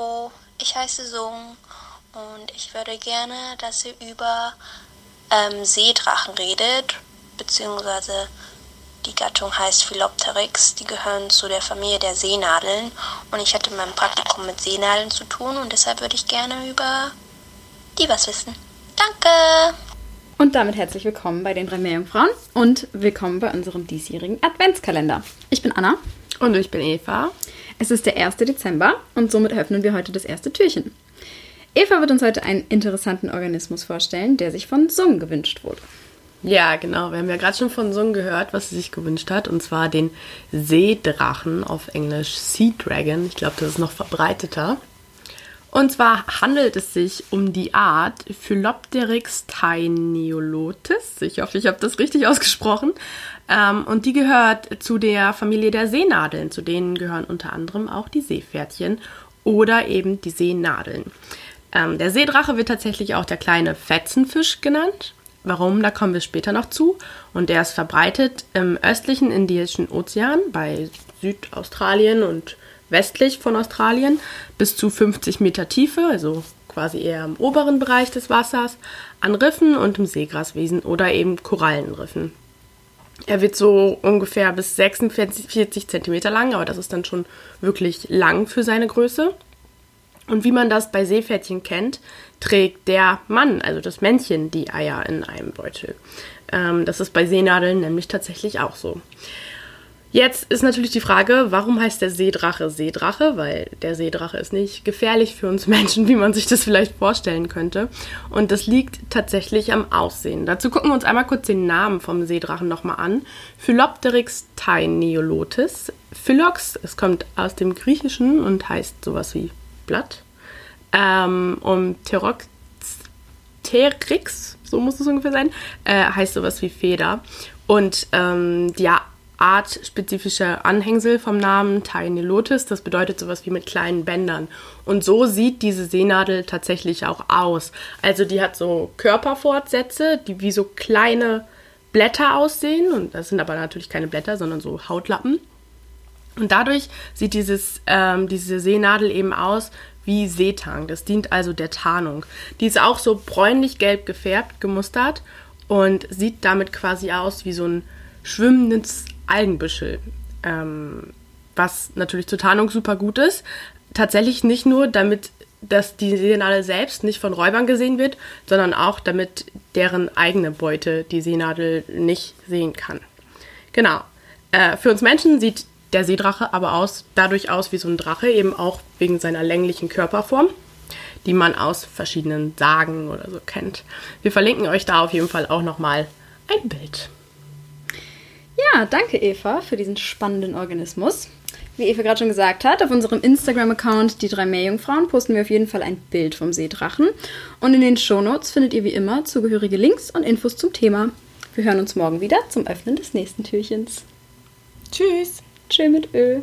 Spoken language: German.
Hallo, ich heiße Sung und ich würde gerne, dass ihr über ähm, Seedrachen redet, beziehungsweise die Gattung heißt Philopteryx. Die gehören zu der Familie der Seenadeln und ich hatte mein Praktikum mit Seenadeln zu tun und deshalb würde ich gerne über die was wissen. Danke! Und damit herzlich willkommen bei den drei Meerjungfrauen und willkommen bei unserem diesjährigen Adventskalender. Ich bin Anna. Und ich bin Eva. Es ist der 1. Dezember und somit öffnen wir heute das erste Türchen. Eva wird uns heute einen interessanten Organismus vorstellen, der sich von Sung gewünscht wurde. Ja, genau. Wir haben ja gerade schon von Sung gehört, was sie sich gewünscht hat. Und zwar den Seedrachen, auf Englisch Sea Dragon. Ich glaube, das ist noch verbreiteter. Und zwar handelt es sich um die Art Philopteryx taeniolotis. Ich hoffe, ich habe das richtig ausgesprochen. Ähm, und die gehört zu der Familie der Seenadeln. Zu denen gehören unter anderem auch die Seepferdchen oder eben die Seenadeln. Ähm, der Seedrache wird tatsächlich auch der kleine Fetzenfisch genannt. Warum, da kommen wir später noch zu. Und der ist verbreitet im östlichen Indischen Ozean bei Südaustralien und westlich von Australien bis zu 50 Meter Tiefe, also quasi eher im oberen Bereich des Wassers, an Riffen und im Seegraswesen oder eben Korallenriffen. Er wird so ungefähr bis 46 Zentimeter lang, aber das ist dann schon wirklich lang für seine Größe. Und wie man das bei Seepferdchen kennt, trägt der Mann, also das Männchen, die Eier in einem Beutel. Ähm, das ist bei Seenadeln nämlich tatsächlich auch so. Jetzt ist natürlich die Frage, warum heißt der Seedrache Seedrache? Weil der Seedrache ist nicht gefährlich für uns Menschen, wie man sich das vielleicht vorstellen könnte. Und das liegt tatsächlich am Aussehen. Dazu gucken wir uns einmal kurz den Namen vom Seedrachen nochmal an. Philopteryx taeniolotis. Phylox, es kommt aus dem Griechischen und heißt sowas wie Blatt. Ähm, und Pterox, so muss es ungefähr sein, äh, heißt sowas wie Feder. Und ähm, die artspezifische Anhängsel vom Namen Taenilotis, das bedeutet sowas wie mit kleinen Bändern. Und so sieht diese Seenadel tatsächlich auch aus. Also die hat so Körperfortsätze, die wie so kleine Blätter aussehen. Und das sind aber natürlich keine Blätter, sondern so Hautlappen. Und dadurch sieht dieses, ähm, diese Seenadel eben aus wie Seetang. Das dient also der Tarnung. Die ist auch so bräunlich-gelb gefärbt, gemustert und sieht damit quasi aus wie so ein schwimmendes Algenbüschel. Ähm, was natürlich zur Tarnung super gut ist. Tatsächlich nicht nur, damit dass die Seenadel selbst nicht von Räubern gesehen wird, sondern auch damit deren eigene Beute die Seenadel nicht sehen kann. Genau. Äh, für uns Menschen sieht der Seedrache aber aus, dadurch aus wie so ein Drache, eben auch wegen seiner länglichen Körperform, die man aus verschiedenen Sagen oder so kennt. Wir verlinken euch da auf jeden Fall auch nochmal ein Bild. Ja, danke Eva für diesen spannenden Organismus. Wie Eva gerade schon gesagt hat, auf unserem Instagram-Account Die drei Meerjungfrauen posten wir auf jeden Fall ein Bild vom Seedrachen. Und in den Shownotes findet ihr wie immer zugehörige Links und Infos zum Thema. Wir hören uns morgen wieder zum Öffnen des nächsten Türchens. Tschüss! Tschö mit Ö.